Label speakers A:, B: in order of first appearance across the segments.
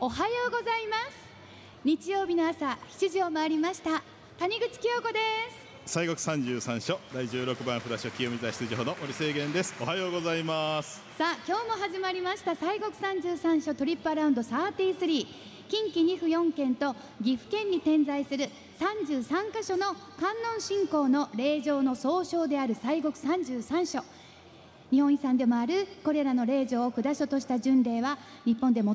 A: おはようございます。日曜日の朝7時を回りました。谷口清子です。
B: 西国三十三所第十六番札所清水出自法の森清源です。おはようございます。
A: さあ今日も始まりました。西国三十三所トリップアラウンド33近畿2府4県と岐阜県に点在する33カ所の観音信仰の霊場の総称である西国33所日本遺産でもあるこれらの霊場を札所とした巡礼は日本で最も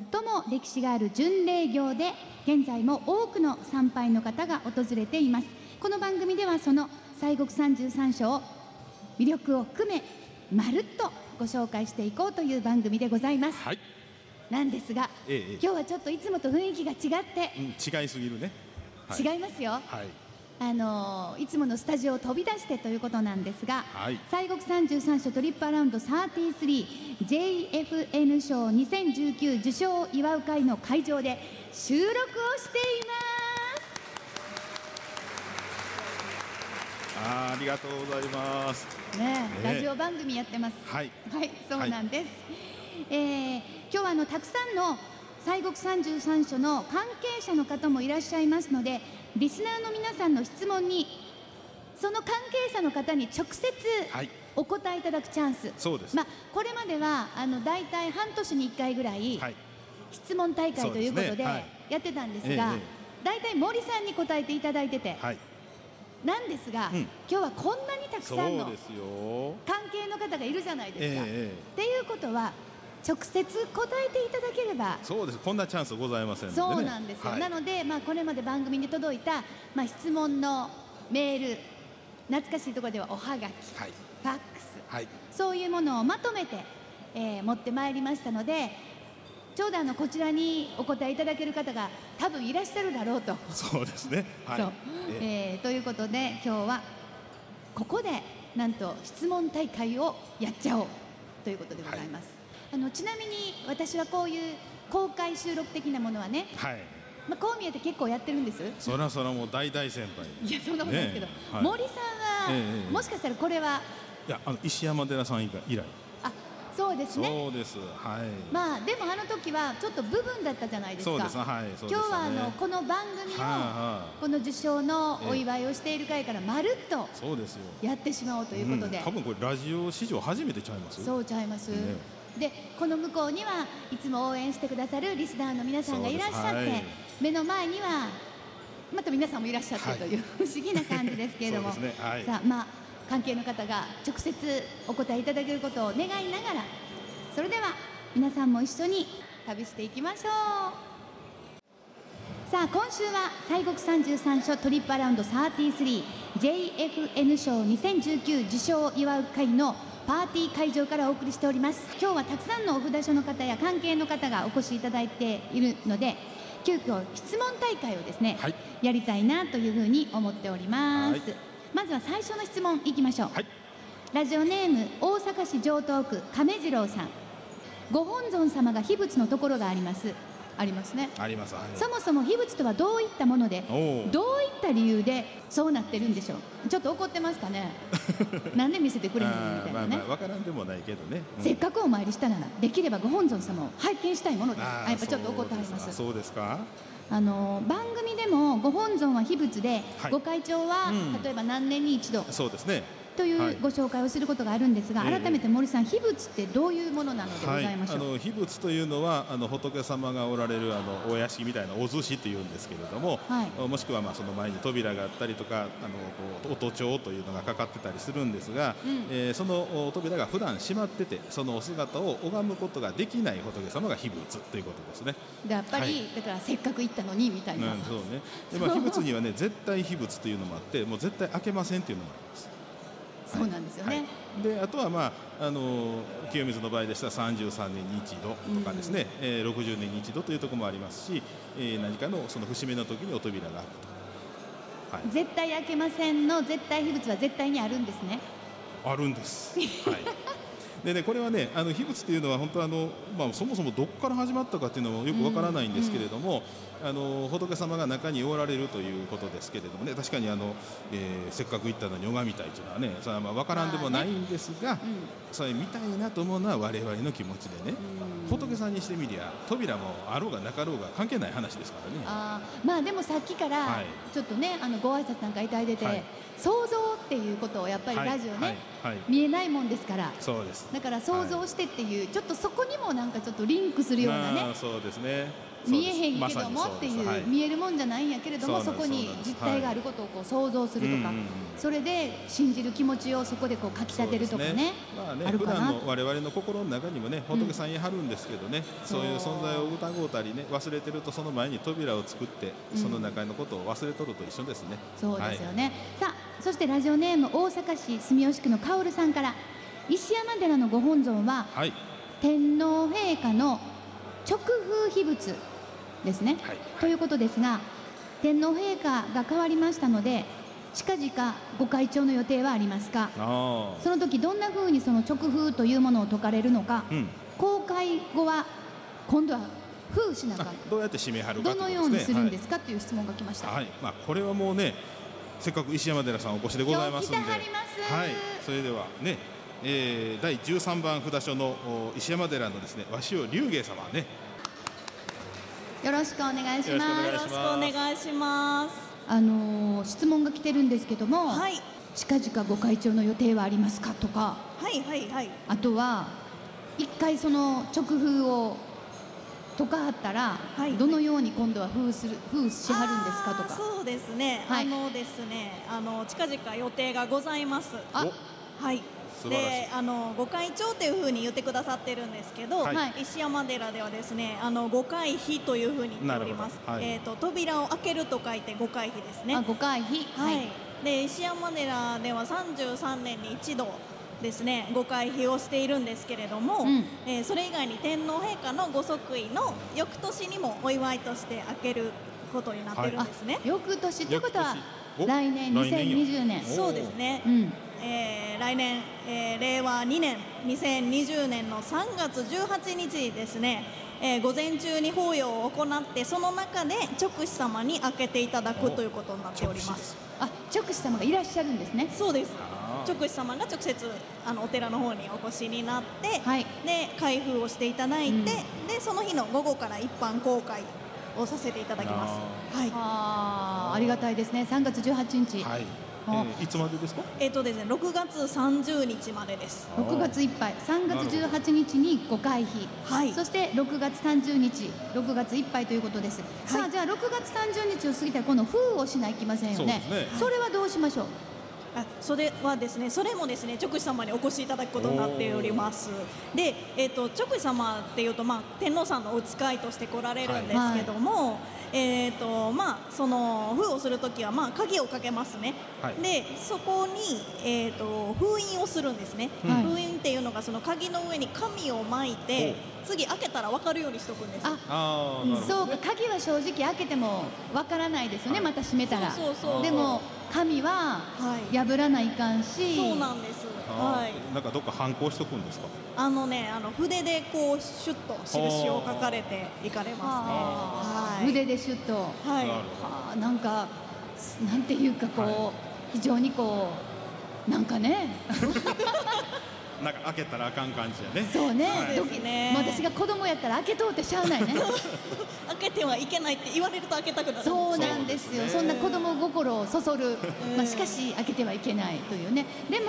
A: 歴史がある巡礼業で現在も多くの参拝の方が訪れています。この番組ではその西国三十三所を魅力を含めまるっとご紹介していこうという番組でございます、
B: はい、
A: なんですが、
B: ええ。
A: 今日はちょっといつもと雰囲気が違って
B: うん、違いすぎるね、はい、
A: 違いますよ、
B: はい
A: あのいつものスタジオを飛び出してということなんですが、
B: はい
A: 西国三十三所トリップアラウンド 33JFN 賞2019受賞を祝う会の会場で収録をしてい
B: あーありがとうございます
A: ます。ねえ、
B: ね
A: ラジオ番組やってます。
B: はい
A: はい、そうなんです。えー今日はあのたくさんの西国三十三所の関係者の方もいらっしゃいますので、リスナーの皆さんの質問にその関係者の方に直接
B: はい。
A: お答えいただくチャンス。
B: そうです、
A: まあこれまではあの大体半年に1回ぐらい
B: はい。
A: 質問大会ということでやってたんですが
B: ええええ、
A: 大体森さんに答えていただいてて、
B: はい。
A: なんですが、
B: うん。
A: 今日はこんなにたく
B: そ
A: さんの関係の方がいるじゃないですか。
B: ええ。
A: っていうことは直接答えていただければ
B: そうです。こんなチャンスございませんので、ね、
A: そうなんですよ、
B: はい。
A: なので、まあ、これまで番組に届いた、まあ、質問のメール懐かしいところではおはがき、
B: はい。
A: ファックス
B: はい。
A: そういうものをまとめて、えー持ってまいりましたのでちょうどあのこちらにお答えいただける方が多分いらっしゃるだろうと。
B: そうですね。はい。
A: そう。
B: え
A: え。ーということで今日はここでなんと質問大会をやっちゃおうということでございます、あのちなみに私はこういう公開収録的なものはね、
B: はい。
A: まあ、こう見えて結構やってるんです？
B: そらそらもう大大先輩。
A: いやそんなことないですけど、
B: ねえはい。
A: 森さんは、
B: ええええ。
A: もしかしたらこれは？い
B: やあの石山寺さん以来。
A: あそうですね。
B: そうです。はい、
A: まあでもあの時はちょっと部分だったじゃないですか。
B: そうです。はいそうです
A: 今
B: ね
A: 日はあのこの番組を、この受賞のお祝いをしている会からまるっと
B: そうですよ。
A: やってしまおうということで、
B: ん多分これラジオ史上初めてちゃいます？
A: そうちゃいます、
B: ね
A: でこの向こうにはいつも応援してくださるリスナーの皆さんがいらっしゃって、
B: はい。
A: 目の前にはまた皆さんもいらっしゃって
B: はい
A: とい。う、不思議な感じですけれども。
B: ね。はい。
A: さあまあ関係の方が直接お答えいただけることを願いながらそれでは皆さんも一緒に旅していきましょう。さあ今週は西国三十三所トリップアラウンド 33JFN 賞2019受賞を祝う会のパーティー会場からお送りしております。今日はたくさんのお札所の方や関係の方がお越しいただいているので急遽質問大会をですね、
B: はい。
A: やりたいなというふうに思っております、
B: はい。
A: まずは最初の質問いきましょう、
B: はい。
A: ラジオネーム大阪市城東区亀次郎さん。ご本尊様が秘仏のところがありますありますね。
B: ありますはい
A: そもそも秘仏とはどういったものでどういった理由でそうなってるんでしょう。ちょっと怒ってますかね。なんで見せてくれへんの？みたいなね。
B: まあまあわからんでもないけどね、うん。
A: せっかくお参りしたならできればご本尊様を拝見したいものです。
B: あ
A: やっぱちょっと怒ってありま
B: す。そうですか？
A: あの番組でもご本尊は秘仏で、
B: はい。
A: ご会長は、
B: うん。
A: 例えば何年に一度。
B: そうですね
A: とい。
B: はいう
A: ご紹介をすることがあるんですが、
B: ええ。
A: 改めて森さん秘仏ってどういうものなのでございましょう、
B: あの秘仏というのはあの仏様がおられるあのお屋敷みたいなお寿司というんですけれども、
A: はい。
B: もしくはまあその前に扉があったりとかあのこう音帳というのがかかってたりするんですが、
A: うん。
B: えーそのお扉が普段閉まっててそのお姿を拝むことができない仏様が秘仏ということですね。
A: でやっぱり、
B: はい。
A: だからせっかく行ったのにみたいな、
B: うん、そうね。でまあ 秘仏にはね絶対秘仏というのもあってもう絶対開けませんというのもあります。
A: そうなんですよね、
B: はい。であとは、まあ、あの清水の場合でしたら33年に一度とかですね、えー60年に一度というところもありますし、えー何かのその節目の時にお扉が開くと、はい、
A: 絶対開けませんの絶対秘仏は絶対にあるんですね。
B: あるんです。はい でね、これはねあの秘仏というのは本当あの、まあ、そもそもどこから始まったかっていうのもよくわからないんですけれども、あの仏様が中におられるということですけれどもね確かにあの、えーせっかく行ったのに拝みたいというのはねそれはまあわからんでもないんですが、
A: うん
B: それ見たいなと思うのは我々の気持ちでね、仏さんにしてみりゃ扉もあろうがなかろうが関係ない話ですからね。
A: あーまあでもさっきから
B: はい。
A: ちょっとねあのご挨拶なんかいただいてて、
B: はい。
A: 想像っていうことをやっぱりラジオね、
B: はい。はい。はい
A: 見えないもんですから。
B: そうです。
A: だから想像してっていう、ちょっとそこにもなんかちょっとリンクするようなね、
B: まあそうですね
A: 見えへん
B: ま
A: けどもっていう、
B: はい。
A: 見えるもんじゃないんやけれども
B: そ
A: こに実態があることをこう想像するとか、
B: うんうんうん。
A: それで信じる気持ちをそこでこうかきたてるとかね
B: そうです。まあね普段の我々の心の中にもね仏さんいはるんですけどね、
A: そう
B: そういう存在を疑うたりね忘れてるとその前に扉を作って
A: うん。
B: その中のことを忘れとると一緒ですね、
A: そうですよね、さあそしてラジオネーム大阪市住吉区のカオルさんから。石山寺のご本尊は
B: はいはい。
A: 天皇陛下の直風秘仏ですね、
B: はい。
A: ということですが天皇陛下が変わりましたので近々ご会長の予定はありますか？
B: あ
A: その時どんな風にその直風というものを説かれるのか
B: あうん。
A: 公開後は今度は封しなか
B: あどうやって締めはるか
A: どのようにするんですか？とい。う質問が来ました、
B: はい、はいまあ、これはもうねせっかく石山寺さんお越しでございますんで。
A: は
B: い、それではね、えー、第13番札所のお石山寺のですね鷲尾龍芸様ね
A: よろしくお願いします
C: よろしくお願いします。
A: あのー質問が来てるんですけども、
C: はい、
A: 近々ご会長の予定はありますかとか
C: はい、はい、はい。
A: あとは一回その直風をとかはったら、
C: はい
A: どのように今度は封する封しはるんですかとか
C: そうですね。
A: はい
C: あのですね、あの近々予定がございます。
A: あ
C: はい。
B: 素晴らしい。
C: で、あのご会長というふうに言ってくださってるんですけど、
B: はい。
A: はい
C: 石山寺ではですね、あの五回避というふうに言っております
B: はい。
C: えっ、と扉を開けると書いて五回避ですね。
A: あ5回避
C: はい、で石山寺では33年に一度ですねご会費をしているんですけれども、
A: うん。
C: えーそれ以外に天皇陛下のご即位の翌年にもお祝いとして開けることになってるんですね。
A: 翌年ってことは来年。
B: 来年よ
A: 2020年。
B: お
C: そうですね、
A: うん
C: えー来年、えー令和2年2020年の3月18日にですね、えー午前中に法要を行ってその中で直司様に開けていただくということになっております。
A: あ直司様がいらっしゃるんですね。
C: そうです。直司様が直接あのお寺の方にお越しになって、
A: はい。
C: で開封をしていただいて、
A: うん。
C: でその日の午後から一般公開をさせていただきます。はい。
A: あーありがたいですね。3月18日、
B: はい、え
A: あ
B: ー。いつまでですか？
C: えっ、とですね、6月30日までです。
A: 6月いっぱい。3月18日に5回避
C: はい。
A: そして6月30日6月いっぱいということです、さあじゃあ6月30日を過ぎたらこの封をしないといけませんよね。
B: そうですね。
A: それはどうしましょう？
C: あそれはですね、それもですね、直司様にお越しいただくことになっております。で、えっ、と直司様っていうとまあ天皇さんのお使いとして来られるんですけども、えっ、とまあその封をするときはまあ鍵をかけますね。
B: はい。
C: で、そこにえっ、と封印をするんですね。
A: はい。
C: 封印っていうのがその鍵の上に紙を巻いて、次開けたらわかるようにしとくんです。
A: あそうか
B: ね、
A: 鍵は正直開けてもわからないですよね、
B: はい。
A: また閉めたら。
C: そうそうそう。
A: でも紙は
C: はい。
A: 破らないかんし
C: そうなんです。はい。
B: なんかどっか反抗しとくんですか？
C: あのね、あの筆でこうシュッと印を書かれていかれますね。はい。
A: 腕でシュッと
C: はい。
B: なるほど
A: あーなんかなんていうかこう、非常にこうなんかね
B: なんか開けたらあかん感じやね。
A: そうね、
B: はい。
A: ドキ
C: そうですね。
A: 私が子供やったら開けとうってしゃあないね。
C: 開けてはいけないって言われると開けたくなる。
A: そうなんですよ。
B: そうですね。
A: そんな子供心をそそる、まあ、しかし開けてはいけないというね。でも、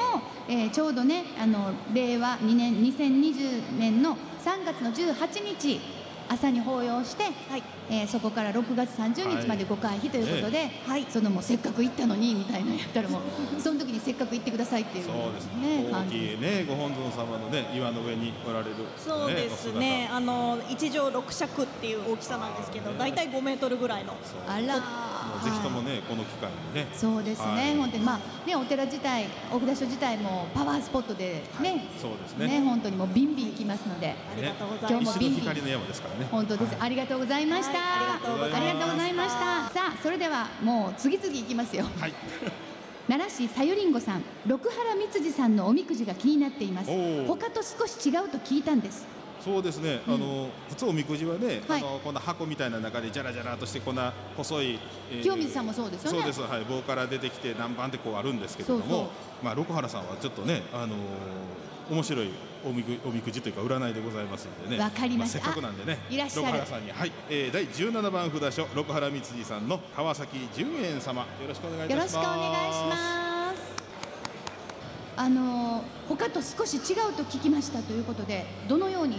A: えーちょうどねあの令和2年2020年の3月の18日朝に法要して、
C: はい。
A: えーそこから6月30日までご会費ということで、
C: はい。
A: そのもうせっかく行ったのにみたいなのやったらもう その時にせっかく行ってくださいっていう
B: そうです
A: ね
B: ね大きいねご本尊様のね岩の上におられる、ね、
C: そうですね。あの一畳六尺っていう大きさなんですけど、
B: ね
C: だいたい5メートルぐらいの。
A: あら
B: もうぜひともね、この機会にね。
A: そうですね、
B: はい。
A: 本当にまあねお寺自体お札所自体もパワースポットでね、
B: そうですね。
A: ね本当にもうビンビン行きますので
C: ありがとうござい
A: 今日
C: ます。
A: もビンビン
B: 光の山ですからね。
A: 本当です、ありがとうございました、
C: はい。ありがとうございました。
A: さあそれではもう次々行きますよ。
B: はい。
A: 奈良市さゆりんごさん六原光次さんのおみくじが気になっています。他と少し違うと聞いたんです
B: そうですね、あの普通おみくじはね、
A: はい。
B: あのこんな箱みたいな中でじゃらじゃらとしてこんな細い、えー
A: 清水さんもそうですよね。
B: そうです。はい。棒から出てきて何番ってこうあるんですけれどもまあ六原さんはちょっとねあのー面白いおみくおみくじというか占いでございますのでね。
A: わかりました。
B: あせっかくなんでね
A: いらっしゃる。
B: 六原さんに。はい、えー、第17番札所六原光次さんの川崎純円様。よろしくお願いいたします。
A: よろしくお願いしますあの他と少し違うと聞きましたということでどのように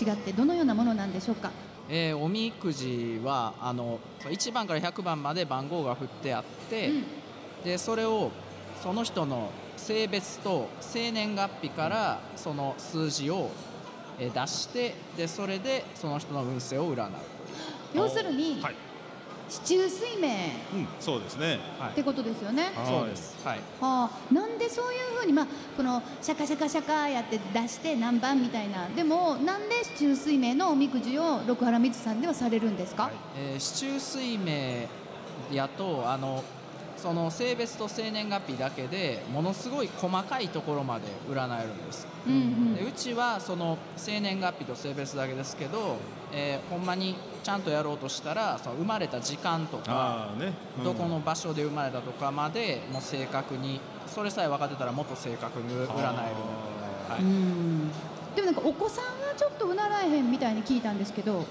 A: 違ってどのようなものなんでしょうか？
D: えーおみくじはあの1番から100番まで番号が振ってあって、
A: うん。
D: でそれをその人の性別と生年月日からその数字をえー出してでそれでその人の運勢を占う。
A: 要するに、
B: はい、
A: 地中水明
B: うん、そうですね。
D: は
A: ってことですよね。
B: はい。
D: そうです。はい。
A: はあ、なんでそういうふうに、まあ、このシャカシャカシャカやって出して何番みたいなでもなんで地中水明のおみくじを六原光さんではされるんですか、
D: えー、市中水明やとあのその性別と生年月日だけでものすごい細かいところまで占えるんです。
A: うんうん。
D: でうちはその生年月日と性別だけですけど、えーほんまにちゃんとやろうとしたらその生まれた時間とか
B: ね、うん。
D: どこの場所で生まれたとかまでもう正確にそれさえ分かってたらもっと正確に占える。ので、は
A: う
D: い、
A: ん。でもなんかお子さんはちょっとうならえへんみたいに聞いたんですけど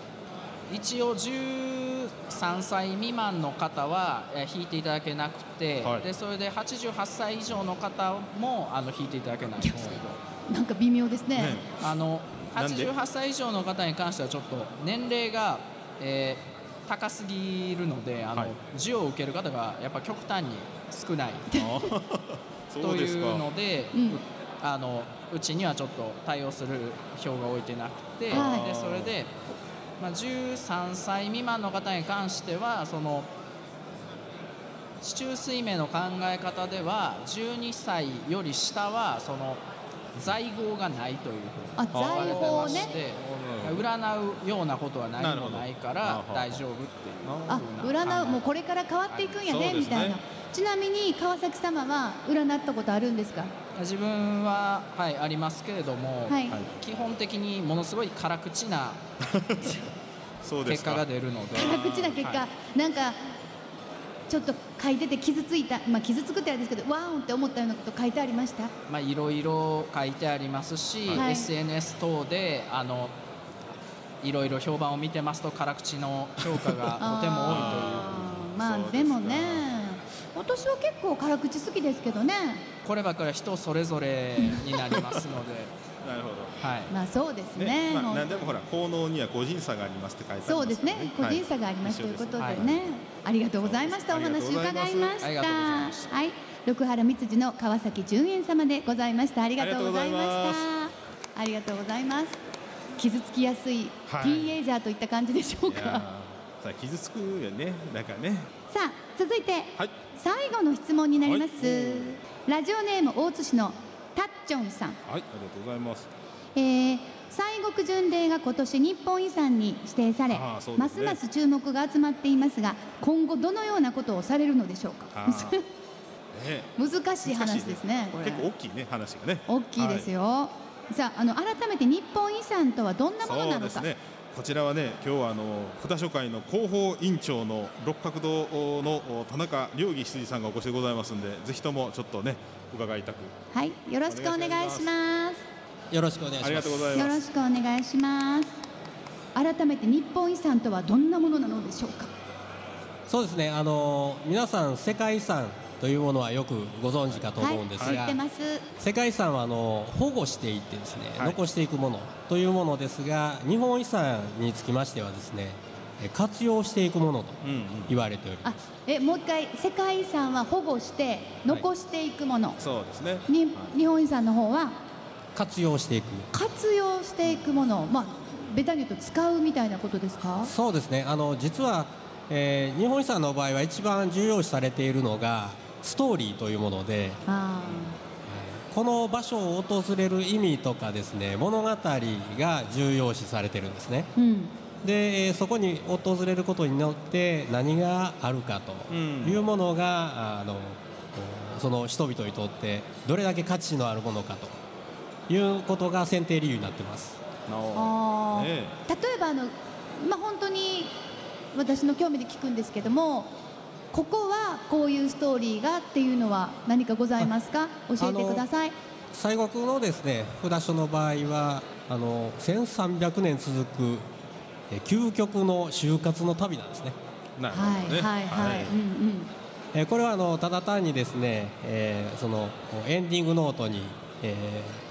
D: 一応13歳未満の方はえー引いていただけなくて、
B: はい。
D: でそれで88歳以上の方もあの引いていただけないんですけど
A: なんか微妙ですね。
B: ね。
D: あの
B: なんで
D: ？88歳以上の方に関してはちょっと年齢が、えー高すぎるのであの、
B: はい。
D: 授与を受ける方がやっぱ極端に少ない。とい
B: う
D: ので、
A: うん。
D: うあのうちにはちょっと対応する表が置いてなくて、
A: はい。
D: でそれで、まあ、13歳未満の方に関してはその市中水明の考え方では12歳より下はその在号がないというふうに
A: あ在
D: 言われてまして占うようなことは何もないから大丈夫っていう
A: あ占うもうこれから変わっていくんやね、
B: はい
A: みたいな、ちなみに川崎様は占ったことあるんですか？
D: 自分は、はい、ありますけれども、
A: はい、
B: はい
D: 基本的にものすごい辛口な 結果が出るので。
A: 辛口な結果、
D: は
A: なんかちょっと書いてて傷ついた、まあ、傷つくってあれですけどワーンって思ったようなこと書いてありました？
D: まあ、いろいろ書いてありますし、
A: はい。
D: SNS 等であのいろいろ評判を見てますと辛口の評価がとても多いという。
A: あー。まあ
B: で
A: もね私は結構辛口好きですけどね。
D: こればっかりは人それぞれになりますので、
B: なるほど。
D: はい、
A: まあそうですね。
B: ね、まあ、何でもほら効能には個人差がありますって書いてあります
A: そうですね。個
B: はい。
A: 人差がありますということで
D: はい。
A: ね、ありがとうございました。お話伺いました。はい。六原光次の川崎純円様でございました。ありがとうございました。ありがとうございます。傷つきやすいテ
B: はい。
A: ィーンエイジャーといった感じでしょうか、
B: いやーさあ傷つくよね。なんかね
A: さあ続いて
B: はい。
A: 最後の質問になります、
B: はい。
A: ラジオネーム大津市のたっちょんさん、
B: はいありがとうございます。
A: えー、西国巡礼が今年日本遺産に指定され、
B: ね。
A: ますます注目が集まっていますが今後どのようなことをされるのでしょうか？
B: ね。
A: 難しい話ですねこれ。
B: 結構大きいね話がね。
A: 大きいですよ、さああの改めて日本遺産とはどんなもの
B: そ
A: なのか、
B: こちらはね今日はあの札所会の広報委員長の六角堂の田中良儀執事さんがお越しでございますんでぜひともちょっとね伺いたく。
A: はいよろしくお願いします。
E: よろしくお願いします。
B: ありがとうござい
A: よろ
B: ます
A: しくお願いします。改めて日本遺産とはどんなものなのでしょうか？
E: そうですね。あの皆さん世界遺産というものはよくご存知かと思うんですが、
A: はい、
E: 世界遺産はあの保護していってですね、
B: はい。
E: 残していくものというものですが、日本遺産につきましてはですね、え活用していくものと
B: うんうん。
E: 言われておりま
A: あ
E: す。
A: えもう一回世界遺産は保護して残していくもの、
B: そうですね。
A: 日本遺産の方は？
E: 活用していく。
A: 活用していくもの。まあベタに言うと使うみたいなことですか？
E: そうですね。あの実は、えー日本遺産の場合は一番重要視されているのがストーリーというもので、
A: あ
E: この場所を訪れる意味とかですね物語が重要視されてるんですね。
A: ーうん。
E: でえーそこに訪れることによって何があるかというものが、あのその人々にとってどれだけ価値のあるものかということが選定理由になってます。
A: あ例えばあのまあ本当に私の興味で聞くんですけどもここはこういうストーリーがっていうのは何かございますか？教えてください。
E: 西国のですね札所の場合はあの1300年続くえ究極の就活の旅なんですね。
B: なるほどね。
A: はいはい。はい、うんうん。
E: えーこれはあのただ単にですね、えーそのエンディングノートに、え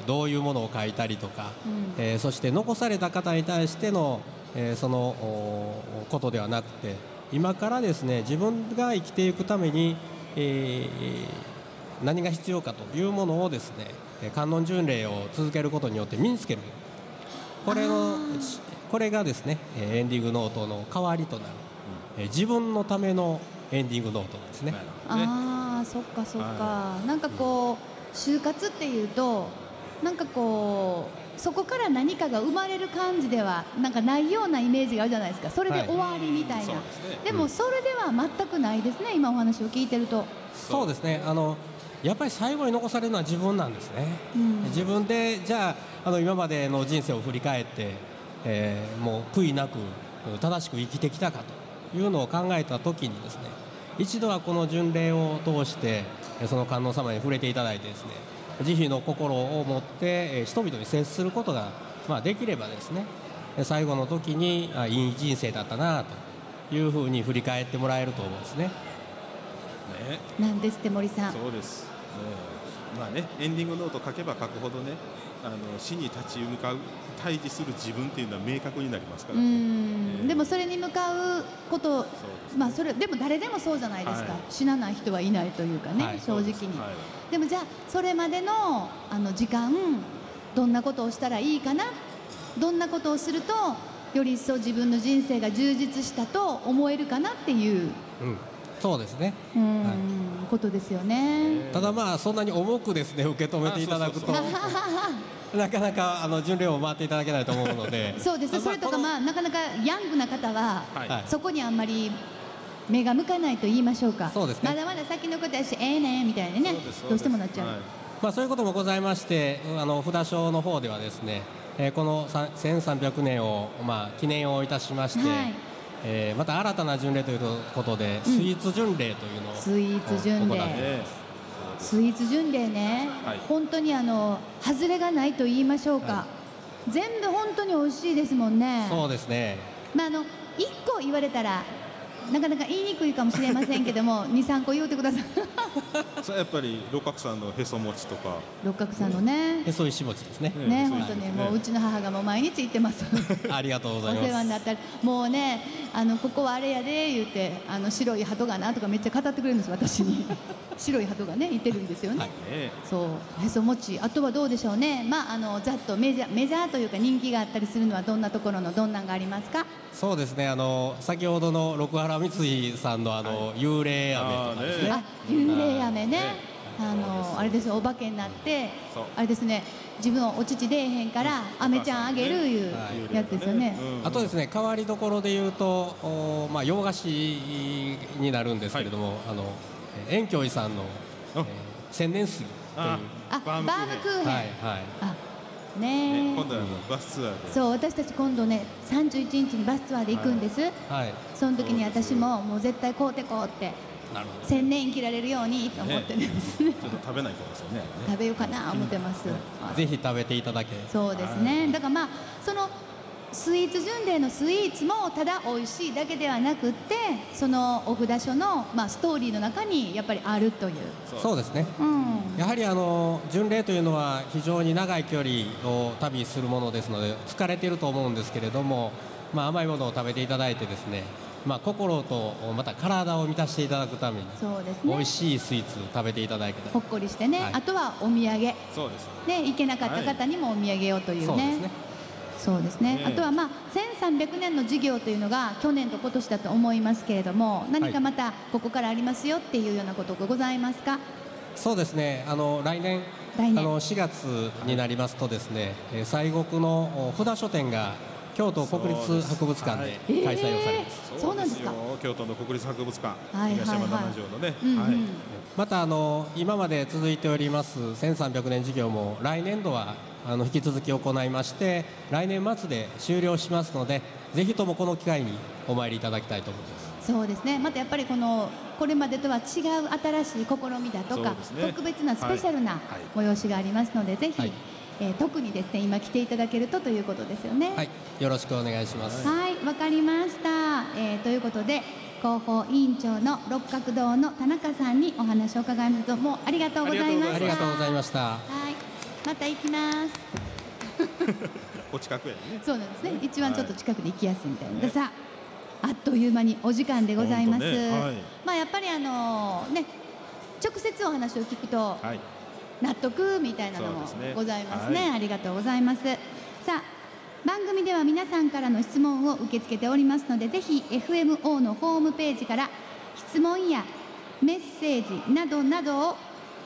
E: ーどういうものを書いたりとか、
A: うん。
E: えーそして残された方に対しての、えーそのおことではなくて今からですね自分が生きていくために、えー何が必要かというものをですねえー観音巡礼を続けることによって身につける。これのこれがですねえーエンディングノートの代わりとなる、えー自分のためのエンディングノートですね。
B: ね。
A: ああそっかそっか、
B: は
A: なんかこう就活っていうとなんかこうそこから何かが生まれる感じではなんかないようなイメージがあるじゃないですか。それで
E: はい。
A: 終わりみたいな、
B: そうで
A: もそれでは全くないですね今お話を聞いてると、
E: そうですね。あのやっぱり最後に残されるのは自分なんですね、
A: うん。
E: 自分でじゃああの今までの人生を振り返って、えーもう悔いなく正しく生きてきたかというのを考えた時にですね一度はこの巡礼を通してえーその観音様に触れていただいてですね慈悲の心を持ってえー人々に接することが、まあ、できればですねえー最後の時にあいい人生だったなというふうに振り返ってもらえると思うんですね。
B: ね。
A: なんですって森さん
B: そうです。ねまあね、エンディングノート書けば書くほどね、あの死に立ち向かう対峙する自分っていうのは明確になりますか
A: う
B: らね。
A: ん。でもそれに向かうこと
B: そうですね。
A: まあそれでも誰でもそうじゃないですか、
B: はい。
A: 死なない人はいないというかね、
E: はい
A: 正直に、
B: はい。
A: でもじゃあそれまでのあの時間どんなことをしたらいいかなどんなことをするとより一層自分の人生が充実したと思えるかなっていう。
E: うん、そうですね。
A: うん、
E: はい
A: ことですよね。
E: ただまあそんなに重くですね受け止めていただくと。なかなかあの巡礼を回っていただけないと思うので。
A: そうです。ねそれとかまあなかなかヤングな方は、
B: はい。
E: はい。
A: そこにあんまり目が向かないと言いましょうか。
E: そうですね。
A: まだまだ先のことやしええねみたいなね。どうしてもなっちゃう、
B: はい。
E: まあそういうこともございましてあの札所の方ではですね、えーこのさ1300年をまあ記念をいたしまして、
A: はい
E: えーまた新たな巡礼ということで、スイーツ巡礼というのを
A: スイーツ巡礼。スイーツ巡礼ね、
B: はい。
A: 本当にあの外れがないと言いましょうか、
E: は
A: 全部本当に美味しいですもんね。
E: そうですね。
A: まああの一個言われたらなかなか言いにくいかもしれませんけども 二三個言うてください。
B: それやっぱり六角さんのへそ餅とか、
A: 六角さんのね。
E: へそ石餅ですね。
A: ね本当にもううちの母がもう毎日行ってます。
E: ありがとうご
A: お
E: ざいます。
A: 世話になったり。もうねあのここはあれやで言ってあの白い鳩がなとかめっちゃ語ってくれるんです私に。白い鳩がねいてるんですよね、
E: はい。
B: ね、
A: そう。へそ餅あとはどうでしょうね。まああのざっとメジャーメジャーというか人気があったりするのはどんなところのどんなんがありますか？
E: そうですねあの先ほどの六原三井さんのあの、幽霊飴とかですね。
A: あ幽霊飴ね。
B: ね
A: あのあれですよお化けになってあれですね自分お乳出えへんから飴ちゃんあげるいう
E: はい。
A: やつですよね。
B: うん。
E: あとですね変わりどころで言うと、おまあ、洋菓子になるんですけれども、あのえ遠京寺さんの、えー千年杉という。
B: あ
A: あバームクーヘン。
E: はいはい。
A: あ
B: ね。
A: ねえ
B: 今度はバスツアーで。
A: そう私たち今度ね31日にバスツアーで行くんです、
E: はい。
A: その時に私ももう絶対買うてこうって
E: なるほど
A: 千年生きられるようにと思ってるんです。ね
B: ちょっと食べないとですよね。
A: 食べようかな思ってます、はい
E: ぜひ食べていただけ。
A: そうですね。だからまあそのスイーツ巡礼のスイーツもただ美味しいだけではなくってそのお札所の、まあ、ストーリーの中にやっぱりあるという、
E: そうですね。
A: うん、
E: やはりあの巡礼というのは非常に長い距離を旅するものですので疲れていると思うんですけれども、まあ、甘いものを食べていただいてですね、まあ、心とまた体を満たしていただくために
A: そうですね。
E: 美味しいスイーツを食べていただい
A: ほっこりしてね、
E: はい。
A: あとはお土産。ね
B: そうです
A: 行けなかった方にもお土産をというね。
E: そうですね
A: そうですね。
B: ね
A: あとはまあ1300年の事業というのが去年と今年だと思いますけれども何かまたここからありますよっていうようなことがございますか？
E: そうですね。あの来年
A: 来年。
E: あの4月になりますとですね、えー西国のお札書店が京都国立博物館で
A: えー
E: 開催をされます、
A: そうなんですか？
B: よ。京都の国立博物館、
A: はいはいはい。
B: 東山七条のね、
A: うんうん。
B: はい。
E: またあの今まで続いております1300年事業も来年度はあの引き続き行いまして来年末で終了しますのでぜひともこの機会にお参りいただきたいと思います
A: そうですねまたやっぱりこのこれまでとは違う新しい試みだとか、
B: ね
A: 特別なスペシャルな
B: はい
A: 催しがありますので、ぜひ、
E: はい
A: えー特にですね今来ていただけるとということですよね。
E: はい、よろしくお願いします。
A: はい、わかりました。えーということで広報委員長の六角堂の田中さんにお話を伺います。どうもありがとうございました。
E: ありがとうございました。
A: はい、また行きます。
B: お近くやね。
A: そうなんですね。一番ちょっと近くで行きやすいみたいな。のでさあ、あっという間にお時間でございます。
B: ね。はい。
A: まあやっぱりあのね直接お話を聞くと
B: はい。
A: 納得みたいなのもございますね。
B: はい。
A: ありがとうございます。さあ番組では皆さんからの質問を受け付けておりますのでぜひ FMO のホームページから質問やメッセージなどなどを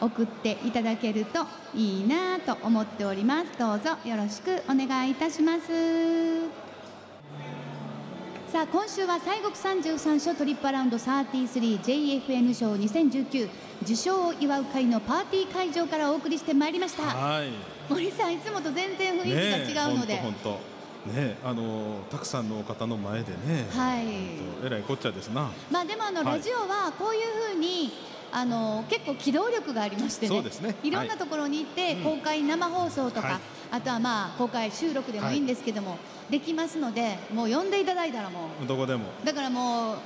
A: 送っていただけるといいなと思っております。どうぞよろしくお願いいたします。さあ今週は西国33所トリップアラウンド 33JFN 賞2019受賞を祝う会のパーティー会場からお送りしてまいりました。
B: はい。
A: 森さんいつもと全然雰囲気が違うので、
B: 本当本当ねあのたくさんの方の前でね。
A: はい。
B: えらいこっちゃですな。
A: まあでもあの
B: はい。
A: ラジオはこういうふうにあの結構機動力がありましてね。
B: ね。
A: いろんなところに行って、
B: うん
A: 公開生放送とか、
B: はい。
A: あとはまあ公開収録でもいいんですけども、できますのでもう呼んでいただいたらもう。
B: どこでも。
A: だからもう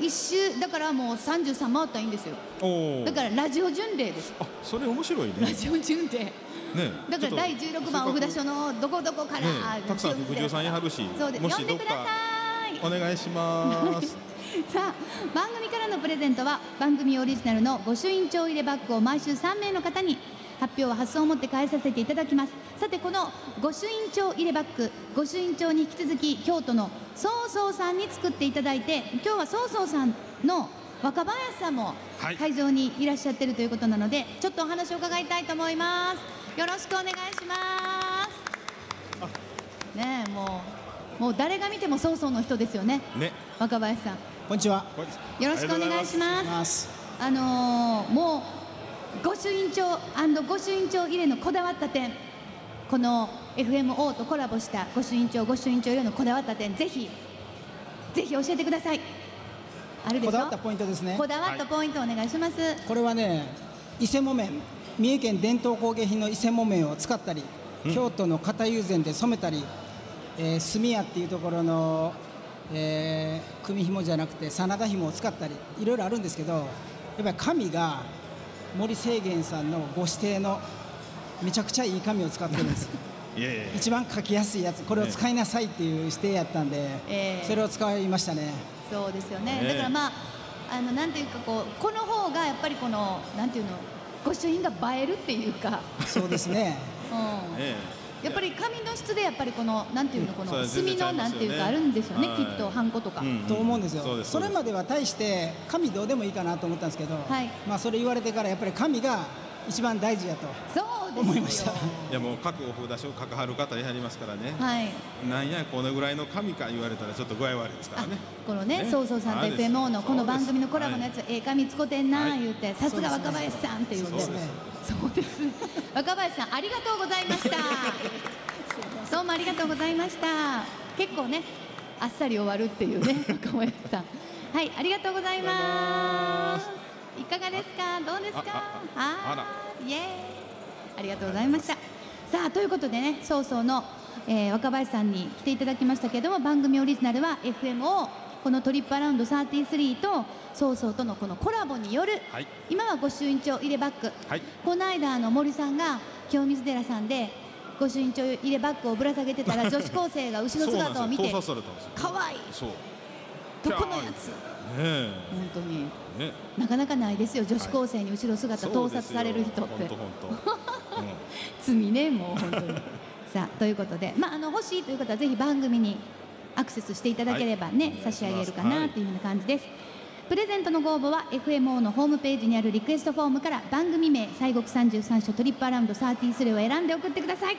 A: 一周だからもう33回ったらいいんですよ。だからラジオ巡礼です。
B: あそれ面白いね。
A: ラジオ巡礼。
B: ね
A: だから第
B: ちょっと
A: 16番お札所のどこどこから、
B: ねたくさん副従さんやはるし
A: そうです。呼んでください。
B: お願いします
A: さあ番組からのプレゼントは番組オリジナルの御朱印帳入れバッグを毎週3名の方に発表は発送をもって返させていただきます。さてこの御朱印帳入れバッグ御朱印帳に引き続き京都のそうそうさんに作っていただいて今日はそうそうさんの若林さんも
B: はい。
A: 会場にいらっしゃってるということなので、ちょっとお話を伺いたいと思います。よろしくお願いします。ねえもうもう誰が見てもそうそうの人ですよね。
B: ね。
A: 若林さん
F: こんにちは。
A: よろしくお願いします。あのーもう御朱印帳御朱印帳入れのこだわった点、この FMO とコラボした御朱印帳御朱印帳入れのこだわった点、ぜひぜひ教えてください。あるでしょ？
F: こだわったポイントですね
A: こ。だわったポイントお願いします。
F: これはね、伊勢木綿、三重県伝統工芸品の伊勢木綿を使ったり、京都の型友禅で染めたり、えー、墨屋っていうところの、えー、組紐じゃなくて真田紐を使ったり、いろいろあるんですけど、やっぱり紙が森清源さんのご指定のめちゃくちゃいい紙を使ってるんです。
B: いやいやいや
F: 一番書きやすいやつ、これを使いなさいっていう指定やったんで、
A: えー
F: それを使いましたね。
A: そうですよね。
B: ね
A: だからまああのなんていうかこうこの方がやっぱりこのなんていうの御朱印が映えるっていうか、
F: そうですね。
A: うん。
B: ね
A: やっぱり紙の質でやっぱりこのなんていうのこの墨のなんていうかあるんですよね。
B: はい。
A: きっとハンコとか、
B: うん
F: と思うんですよ、
B: そうです
F: それまでは大して紙どうでもいいかなと思ったんですけど、
A: はい。
F: まあ、それ言われてからやっぱり紙が一番大事やと。
A: そう
F: 思いました。
B: いやもう各お札所書かはる方やはりますからね、
A: はい。
B: なんやこのぐらいの紙か言われたらちょっと具合悪いですから
A: あ
B: ね
A: このね
B: ね。
A: そうそうさんと FMO のこの番組のコラボのやつ
B: そ
A: ええ紙使てんな
B: はい
A: 言ってさすが若林さんって言
F: うです。ね
A: そうです。若林さんありがとうございました。どうもありがとうございました。結構ねあっさり終わるっていうね 若林さん。はいありがとうございます。いかがですか？どうですか？
B: あああら。
A: イエーイありがとうございました。さあということでね早々の、えー若林さんに来ていただきましたけれども番組オリジナルは FMO このトリップアラウンド33と早々とのこのコラボによる、
B: はい。
A: 今は御朱印帳入れバッグ。
B: はい。
A: この間あの森さんが清水寺さんで御朱印帳入れバッグをぶら下げてたら 女子高生が後ろ姿を見て
B: そうなんですよ。盗撮されたんですよ。
A: 可愛い。
B: そう。
A: どこのやつ。
B: ねえ。
A: 本当に。
B: ね。
A: なかなかないですよ女子高生に後ろ姿盗撮される人って罪ねもう。本当に。さあということで、まあ、あの欲しいという方はぜひ番組にアクセスしていただければね、
B: はい。
A: 差し上げるかなというような感じです、プレゼントのご応募は FMO のホームページにあるリクエストフォームから番組名西国33所トリップアラウンド33を選んで送ってください。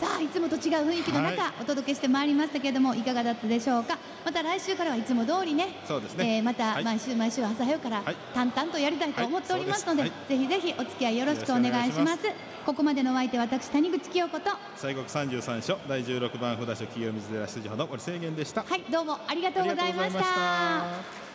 A: さあいつもと違う雰囲気の中、
B: はい。
A: お届けしてまいりましたけれどもいかがだったでしょうか。また来週からはいつも通りね
B: そうですね。
A: えーまた
B: はい。
A: 毎週毎週朝早くから
B: はい。
A: 淡々とやりたいと思っておりますので、
B: はい。
A: ぜひぜひお付き合いよろしくお願いしますここまでのお相手は私谷口清子と。
B: 西国三十三所第十六番札所清水寺出場の森清源でした。
A: はいどうもありがとうございまし
B: た